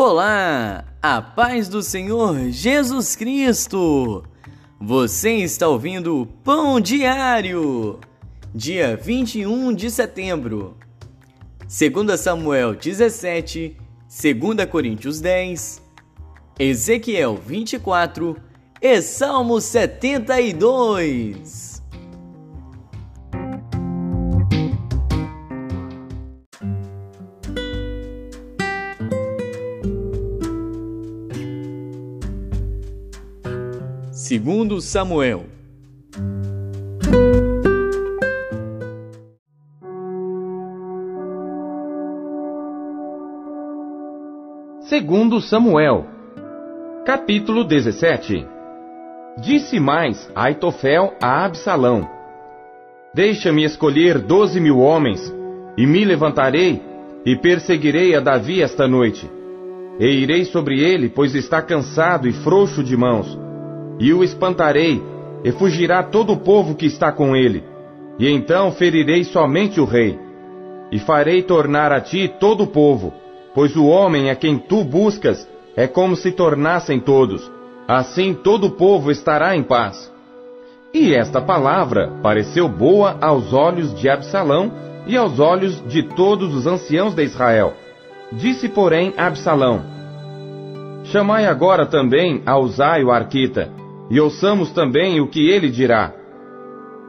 Olá, a paz do Senhor Jesus Cristo. Você está ouvindo Pão Diário, dia 21 de setembro. 2 Samuel 17, 2 Coríntios 10, Ezequiel 24 e Salmo 72. Segundo Samuel. Segundo Samuel, capítulo 17. Disse mais Aitofel a Absalão: Deixa-me escolher doze mil homens, e me levantarei e perseguirei a Davi esta noite. E irei sobre ele, pois está cansado e frouxo de mãos e o espantarei, e fugirá todo o povo que está com ele. E então ferirei somente o rei. E farei tornar a ti todo o povo, pois o homem a quem tu buscas é como se tornassem todos. Assim todo o povo estará em paz. E esta palavra pareceu boa aos olhos de Absalão e aos olhos de todos os anciãos de Israel. Disse, porém, Absalão: Chamai agora também a Uzai o arquita, e ouçamos também o que ele dirá.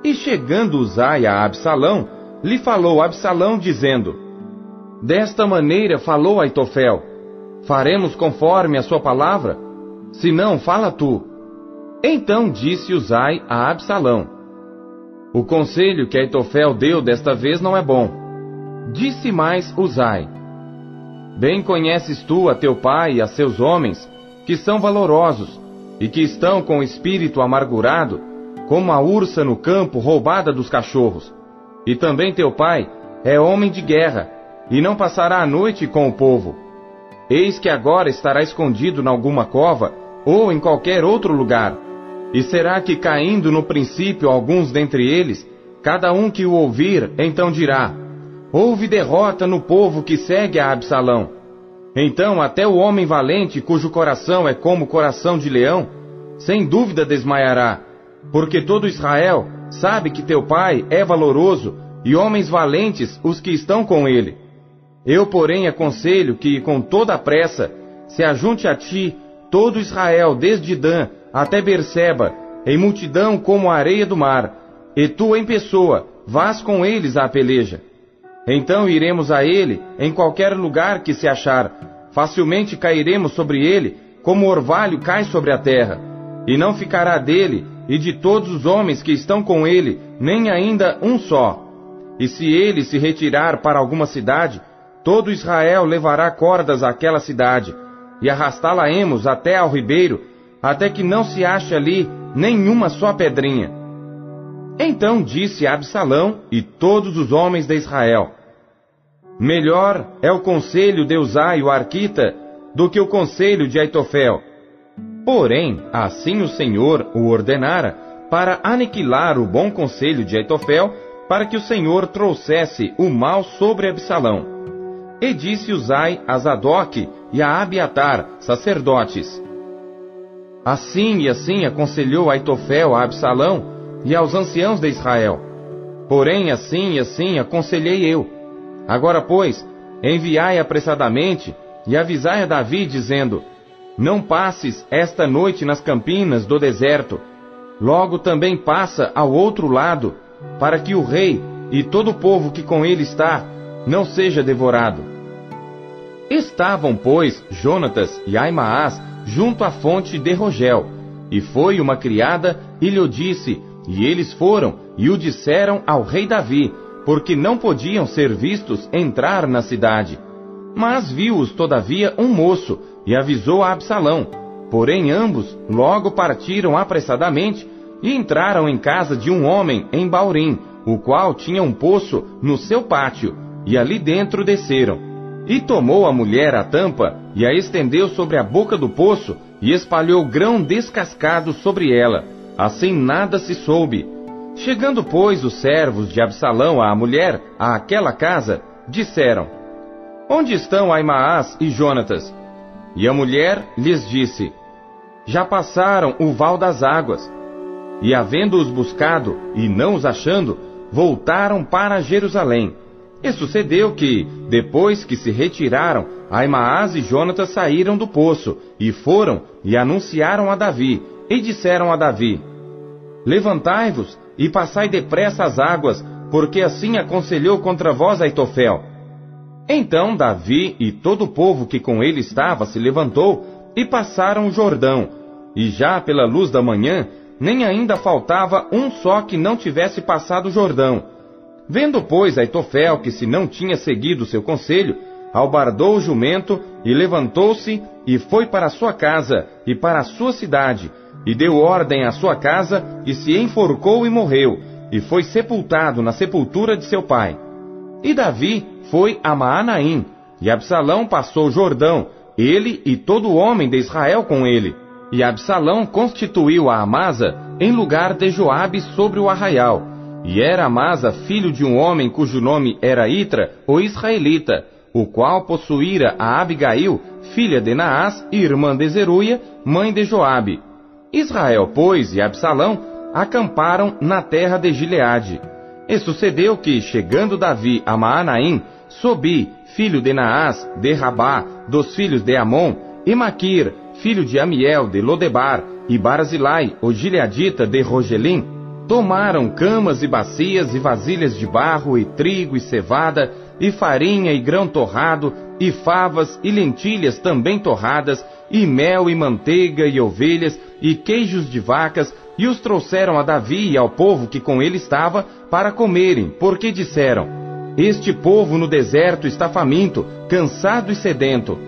E chegando Uzai a Absalão, lhe falou Absalão, dizendo: Desta maneira falou Aitofel: Faremos conforme a sua palavra? Se não, fala tu. Então disse Uzai a Absalão: O conselho que Aitofel deu desta vez não é bom. Disse mais Uzai: Bem conheces tu a teu pai e a seus homens, que são valorosos, e que estão com o espírito amargurado, como a ursa no campo roubada dos cachorros. E também teu pai é homem de guerra, e não passará a noite com o povo. Eis que agora estará escondido em alguma cova, ou em qualquer outro lugar. E será que caindo no princípio alguns dentre eles, cada um que o ouvir, então dirá: Houve derrota no povo que segue a Absalão. Então até o homem valente, cujo coração é como coração de leão, sem dúvida desmaiará, porque todo Israel sabe que teu pai é valoroso e homens valentes os que estão com ele. Eu, porém, aconselho que, com toda a pressa, se ajunte a ti todo Israel, desde Dan até Berseba, em multidão como a areia do mar, e tu em pessoa vás com eles à peleja. Então iremos a ele em qualquer lugar que se achar. Facilmente cairemos sobre ele, como o orvalho cai sobre a terra. E não ficará dele e de todos os homens que estão com ele, nem ainda um só. E se ele se retirar para alguma cidade, todo Israel levará cordas àquela cidade, e arrastá-la-emos até ao ribeiro, até que não se ache ali nenhuma só pedrinha. Então disse Absalão e todos os homens de Israel: Melhor é o conselho de Uzai, o arquita, do que o conselho de Aitofel. Porém, assim o Senhor o ordenara para aniquilar o bom conselho de Aitofel, para que o Senhor trouxesse o mal sobre Absalão. E disse Uzai a Zadok e a Abiatar, sacerdotes. Assim e assim aconselhou Aitofel a Absalão e aos anciãos de Israel. Porém, assim e assim aconselhei eu. Agora, pois, enviai apressadamente e avisai a Davi, dizendo: Não passes esta noite nas campinas do deserto. Logo também passa ao outro lado, para que o rei e todo o povo que com ele está não seja devorado. Estavam, pois, Jonatas e Aimaas junto à fonte de Rogel, e foi uma criada e lhe disse: e eles foram e o disseram ao rei Davi, porque não podiam ser vistos entrar na cidade. Mas viu-os todavia um moço e avisou a Absalão. Porém ambos logo partiram apressadamente e entraram em casa de um homem em Baurim, o qual tinha um poço no seu pátio, e ali dentro desceram. E tomou a mulher a tampa e a estendeu sobre a boca do poço e espalhou grão descascado sobre ela Assim nada se soube. Chegando, pois, os servos de Absalão à mulher, àquela casa, disseram: Onde estão Aimaas e Jonatas? E a mulher lhes disse: Já passaram o val das águas. E havendo-os buscado e não os achando, voltaram para Jerusalém. E sucedeu que, depois que se retiraram, Aimaas e Jonatas saíram do poço, e foram e anunciaram a Davi, e disseram a Davi: Levantai-vos e passai depressa as águas, porque assim aconselhou contra vós Aitofel. Então Davi e todo o povo que com ele estava se levantou e passaram o Jordão, e já pela luz da manhã, nem ainda faltava um só que não tivesse passado o Jordão. Vendo, pois, Aitofel que se não tinha seguido seu conselho, albardou o jumento e levantou-se e foi para sua casa e para a sua cidade, e deu ordem à sua casa e se enforcou e morreu, e foi sepultado na sepultura de seu pai. E Davi foi a Maanaim, e Absalão passou o Jordão, ele e todo homem de Israel com ele. E Absalão constituiu a Amasa em lugar de Joabe sobre o arraial. E era Amasa filho de um homem cujo nome era Itra, o israelita, o qual possuíra a Abigail, filha de Naás, irmã de Zeruia, mãe de Joabe. Israel, pois, e Absalão acamparam na terra de Gileade. E sucedeu que, chegando Davi a Maanaim, Sobi, filho de Naás, de Rabá, dos filhos de Amon, e Maquir, filho de Amiel, de Lodebar, e Barzilai, o gileadita de Rogelim, tomaram camas e bacias e vasilhas de barro, e trigo e cevada, e farinha e grão torrado, e favas e lentilhas também torradas, e mel e manteiga e ovelhas, e queijos de vacas, e os trouxeram a Davi e ao povo que com ele estava, para comerem, porque disseram: Este povo no deserto está faminto, cansado e sedento.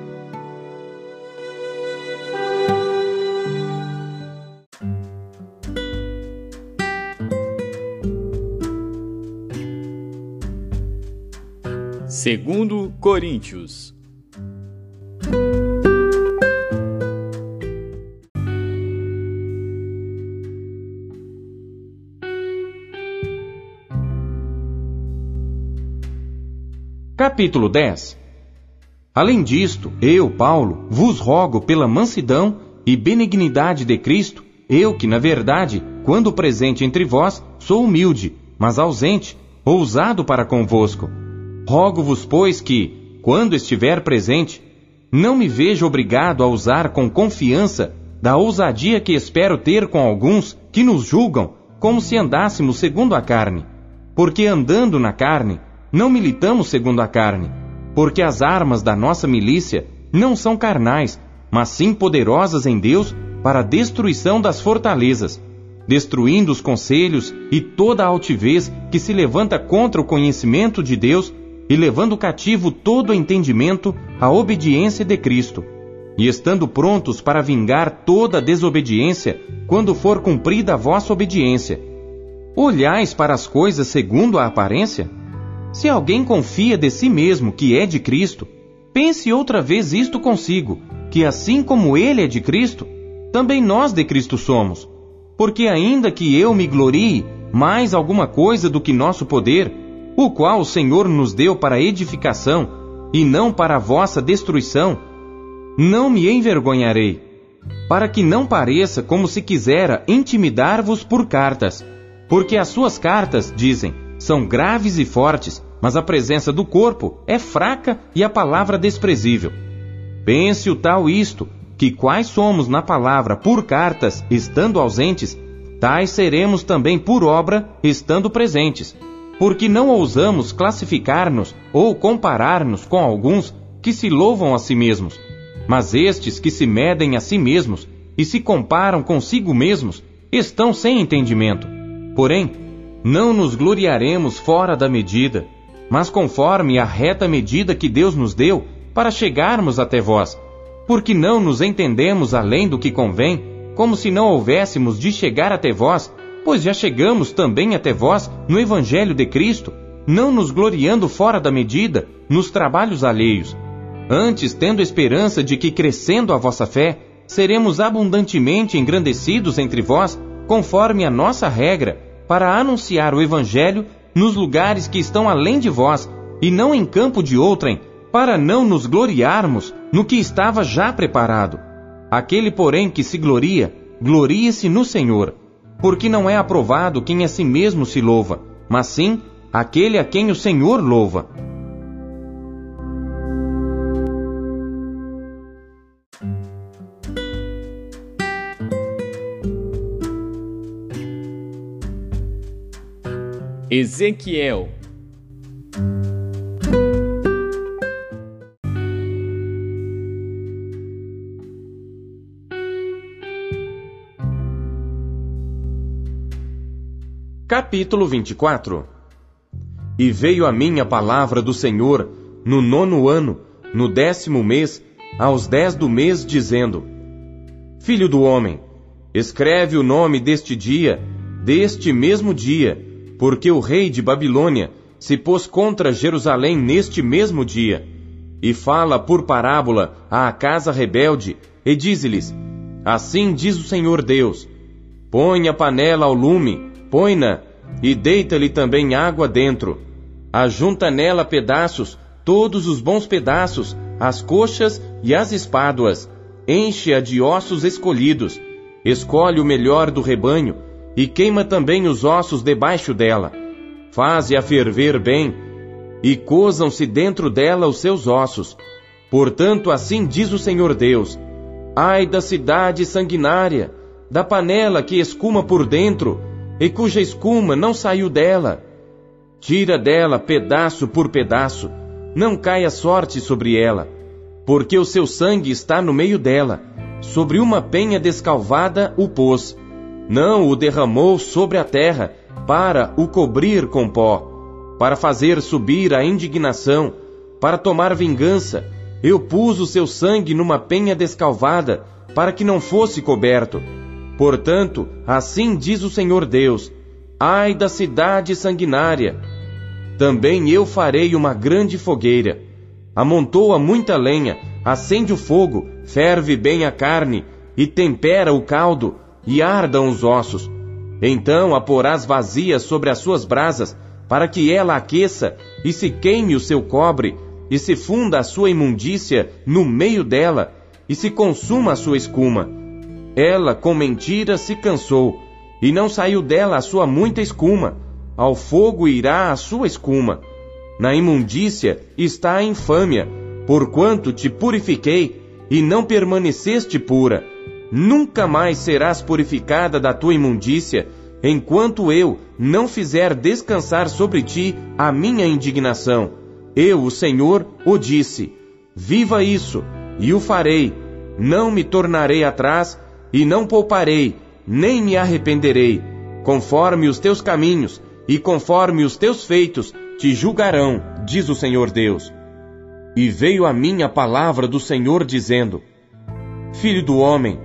Segundo Coríntios Capítulo 10 Além disto, eu, Paulo, vos rogo pela mansidão e benignidade de Cristo, eu que, na verdade, quando presente entre vós, sou humilde, mas ausente, ousado para convosco. Rogo-vos, pois, que, quando estiver presente, não me veja obrigado a usar com confiança da ousadia que espero ter com alguns que nos julgam como se andássemos segundo a carne. Porque andando na carne, não militamos segundo a carne, porque as armas da nossa milícia não são carnais, mas sim poderosas em Deus para a destruição das fortalezas, destruindo os conselhos e toda a altivez que se levanta contra o conhecimento de Deus e levando cativo todo o entendimento à obediência de Cristo, e estando prontos para vingar toda a desobediência quando for cumprida a vossa obediência. Olhais para as coisas segundo a aparência? Se alguém confia de si mesmo que é de Cristo, pense outra vez isto consigo, que assim como ele é de Cristo, também nós de Cristo somos. Porque ainda que eu me glorie mais alguma coisa do que nosso poder, o qual o Senhor nos deu para edificação e não para vossa destruição, não me envergonharei, para que não pareça como se quisera intimidar-vos por cartas, porque as suas cartas, dizem, são graves e fortes, mas a presença do corpo é fraca e a palavra desprezível. Pense o tal isto, que quais somos na palavra por cartas, estando ausentes, tais seremos também por obra, estando presentes. Porque não ousamos classificar-nos ou comparar-nos com alguns que se louvam a si mesmos, mas estes que se medem a si mesmos e se comparam consigo mesmos estão sem entendimento. Porém, não nos gloriaremos fora da medida, mas conforme a reta medida que Deus nos deu para chegarmos até vós, porque não nos entendemos além do que convém, como se não houvéssemos de chegar até vós, pois já chegamos também até vós no Evangelho de Cristo, não nos gloriando fora da medida nos trabalhos alheios. Antes, tendo esperança de que, crescendo a vossa fé, seremos abundantemente engrandecidos entre vós, conforme a nossa regra, para anunciar o Evangelho nos lugares que estão além de vós, e não em campo de outrem, para não nos gloriarmos no que estava já preparado. Aquele, porém, que se gloria, glorie-se no Senhor, porque não é aprovado quem a si mesmo se louva, mas sim aquele a quem o Senhor louva. Ezequiel. Capítulo 24 E veio a mim a palavra do Senhor no nono ano, no décimo mês, aos dez do mês, dizendo: Filho do homem, escreve o nome deste dia, deste mesmo dia, porque o rei de Babilônia se pôs contra Jerusalém neste mesmo dia. E fala por parábola à casa rebelde, e diz-lhes: Assim diz o Senhor Deus: Põe a panela ao lume, põe-na e deita-lhe também água dentro. Ajunta nela pedaços, todos os bons pedaços, as coxas e as espáduas. Enche-a de ossos escolhidos. Escolhe o melhor do rebanho e queima também os ossos debaixo dela. Faze-a ferver bem e cozam-se dentro dela os seus ossos. Portanto, assim diz o Senhor Deus: Ai da cidade sanguinária, da panela que escuma por dentro, e cuja escuma não saiu dela. Tira dela pedaço por pedaço, não caia sorte sobre ela, porque o seu sangue está no meio dela, sobre uma penha descalvada o pôs. Não o derramou sobre a terra, para o cobrir com pó, para fazer subir a indignação, para tomar vingança. Eu pus o seu sangue numa penha descalvada, para que não fosse coberto Portanto, assim diz o Senhor Deus: Ai da cidade sanguinária! Também eu farei uma grande fogueira. Amontoa muita lenha, acende o fogo, ferve bem a carne, e tempera o caldo, e ardam os ossos. Então a porás vazia sobre as suas brasas, para que ela aqueça, e se queime o seu cobre, e se funda a sua imundícia no meio dela, e se consuma a sua escuma ela, com mentira, se cansou, e não saiu dela a sua muita escuma. Ao fogo irá a sua escuma. Na imundícia está a infâmia, porquanto te purifiquei, e não permaneceste pura. Nunca mais serás purificada da tua imundícia, enquanto eu não fizer descansar sobre ti a minha indignação. Eu, o Senhor, o disse. Viva isso, e o farei. Não me tornarei atrás, e não pouparei, nem me arrependerei. Conforme os teus caminhos e conforme os teus feitos te julgarão, diz o Senhor Deus. E veio a mim a palavra do Senhor dizendo: Filho do homem,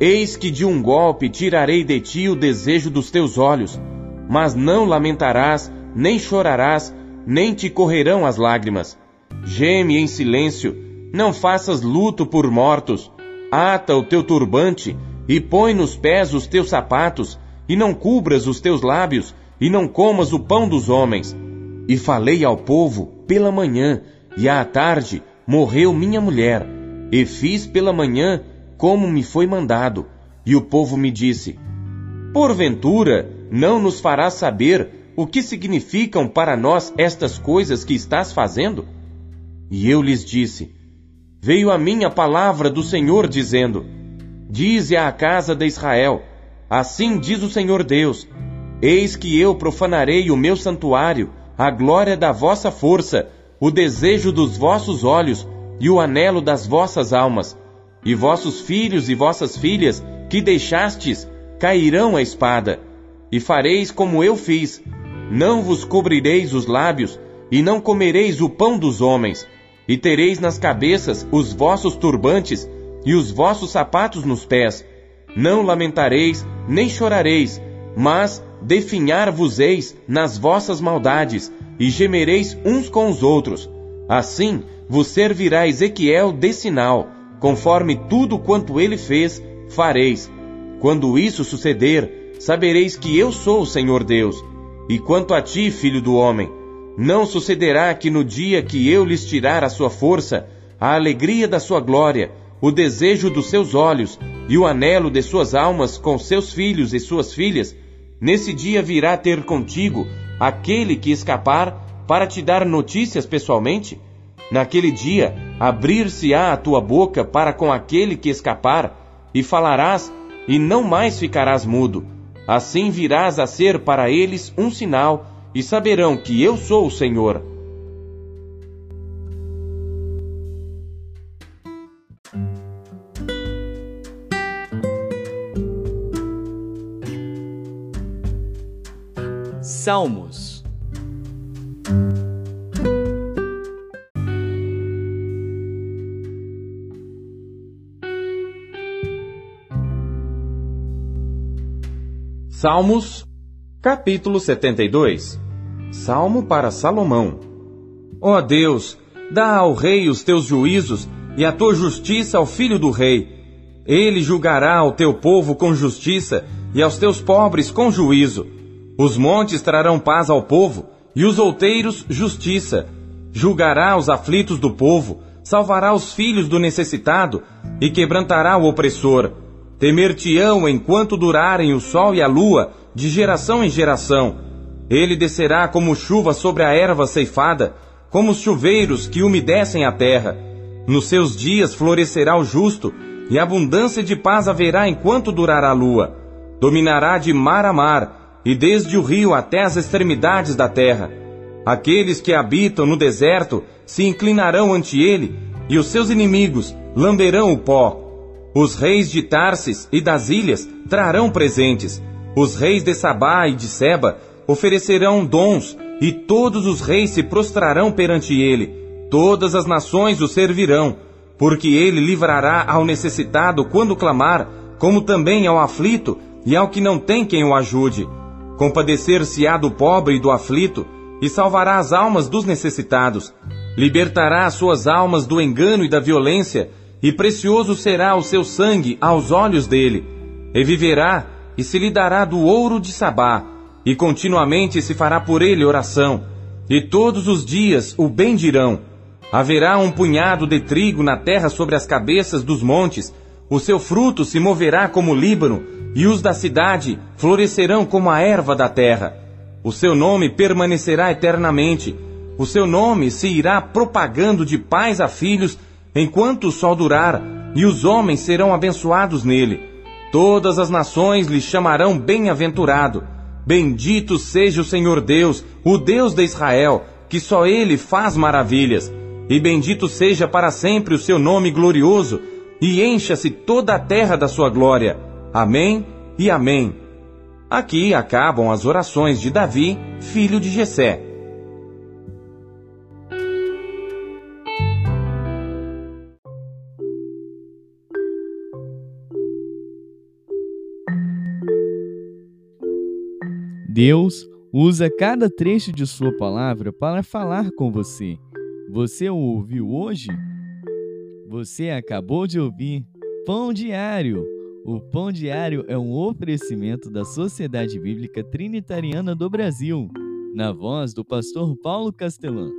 eis que de um golpe tirarei de ti o desejo dos teus olhos, mas não lamentarás, nem chorarás, nem te correrão as lágrimas. Geme em silêncio, não faças luto por mortos, ata o teu turbante e põe nos pés os teus sapatos, e não cubras os teus lábios, e não comas o pão dos homens. E falei ao povo pela manhã, e à tarde morreu minha mulher, e fiz pela manhã como me foi mandado. E o povo me disse: Porventura não nos farás saber o que significam para nós estas coisas que estás fazendo? E eu lhes disse: Veio a mim a palavra do Senhor dizendo: Dize à casa de Israel: Assim diz o Senhor Deus: Eis que eu profanarei o meu santuário, a glória da vossa força, o desejo dos vossos olhos e o anelo das vossas almas. E vossos filhos e vossas filhas que deixastes cairão a espada. E fareis como eu fiz: não vos cobrireis os lábios, e não comereis o pão dos homens, e tereis nas cabeças os vossos turbantes e os vossos sapatos nos pés. Não lamentareis, nem chorareis, mas definhar-vos-eis nas vossas maldades, e gemereis uns com os outros. Assim vos servirá Ezequiel de sinal, conforme tudo quanto ele fez, fareis. Quando isso suceder, sabereis que eu sou o Senhor Deus. E quanto a ti, filho do homem, Não sucederá que no dia que eu lhes tirar a sua força, a alegria da sua glória, o desejo dos seus olhos e o anelo de suas almas com seus filhos e suas filhas, nesse dia virá ter contigo aquele que escapar para te dar notícias pessoalmente? Naquele dia, abrir-se-á a tua boca para com aquele que escapar, e falarás, e não mais ficarás mudo. Assim virás a ser para eles um sinal, e saberão que eu sou o Senhor. Salmos Salmos, capítulo 72 Salmo para Salomão Ó Deus, dá ao rei os teus juízos e a tua justiça ao filho do rei. Ele julgará ao teu povo com justiça e aos teus pobres com juízo. Os montes trarão paz ao povo e os outeiros justiça. Julgará os aflitos do povo, salvará os filhos do necessitado e quebrantará o opressor Temer-te-ão enquanto durarem o sol e a lua, de geração em geração. Ele descerá como chuva sobre a erva ceifada, como os chuveiros que umedecem a terra. Nos seus dias florescerá o justo, e abundância de paz haverá enquanto durar a lua. Dominará de mar a mar, e desde o rio até as extremidades da terra. Aqueles que habitam no deserto se inclinarão ante ele, e os seus inimigos lamberão o pó. Os reis de Tarsis e das ilhas trarão presentes. Os reis de Sabá e de Seba oferecerão dons, e todos os reis se prostrarão perante ele. Todas as nações o servirão, porque ele livrará ao necessitado quando clamar, como também ao aflito e ao que não tem quem o ajude. Compadecer-se-á do pobre e do aflito, e salvará as almas dos necessitados. Libertará as suas almas do engano e da violência, e precioso será o seu sangue aos olhos dele. E viverá, e se lhe dará do ouro de Sabá, e continuamente se fará por ele oração, e todos os dias o bendirão. Haverá um punhado de trigo na terra sobre as cabeças dos montes, o seu fruto se moverá como o Líbano, e os da cidade florescerão como a erva da terra. O seu nome permanecerá eternamente, o seu nome se irá propagando de pais a filhos enquanto o sol durar, e os homens serão abençoados nele. Todas as nações lhe chamarão bem-aventurado. Bendito seja o Senhor Deus, o Deus de Israel, que só ele faz maravilhas. E bendito seja para sempre o seu nome glorioso, e encha-se toda a terra da sua glória. Amém e amém. Aqui acabam as orações de Davi, filho de Jessé. Deus usa cada trecho de Sua palavra para falar com você. Você o ouviu hoje? Você acabou de ouvir Pão Diário. O Pão Diário é um oferecimento da Sociedade Bíblica Trinitariana do Brasil, na voz do pastor Paulo Castelã.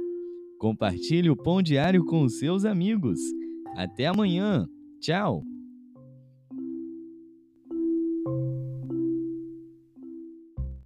Compartilhe o Pão Diário com os seus amigos. Até amanhã. Tchau.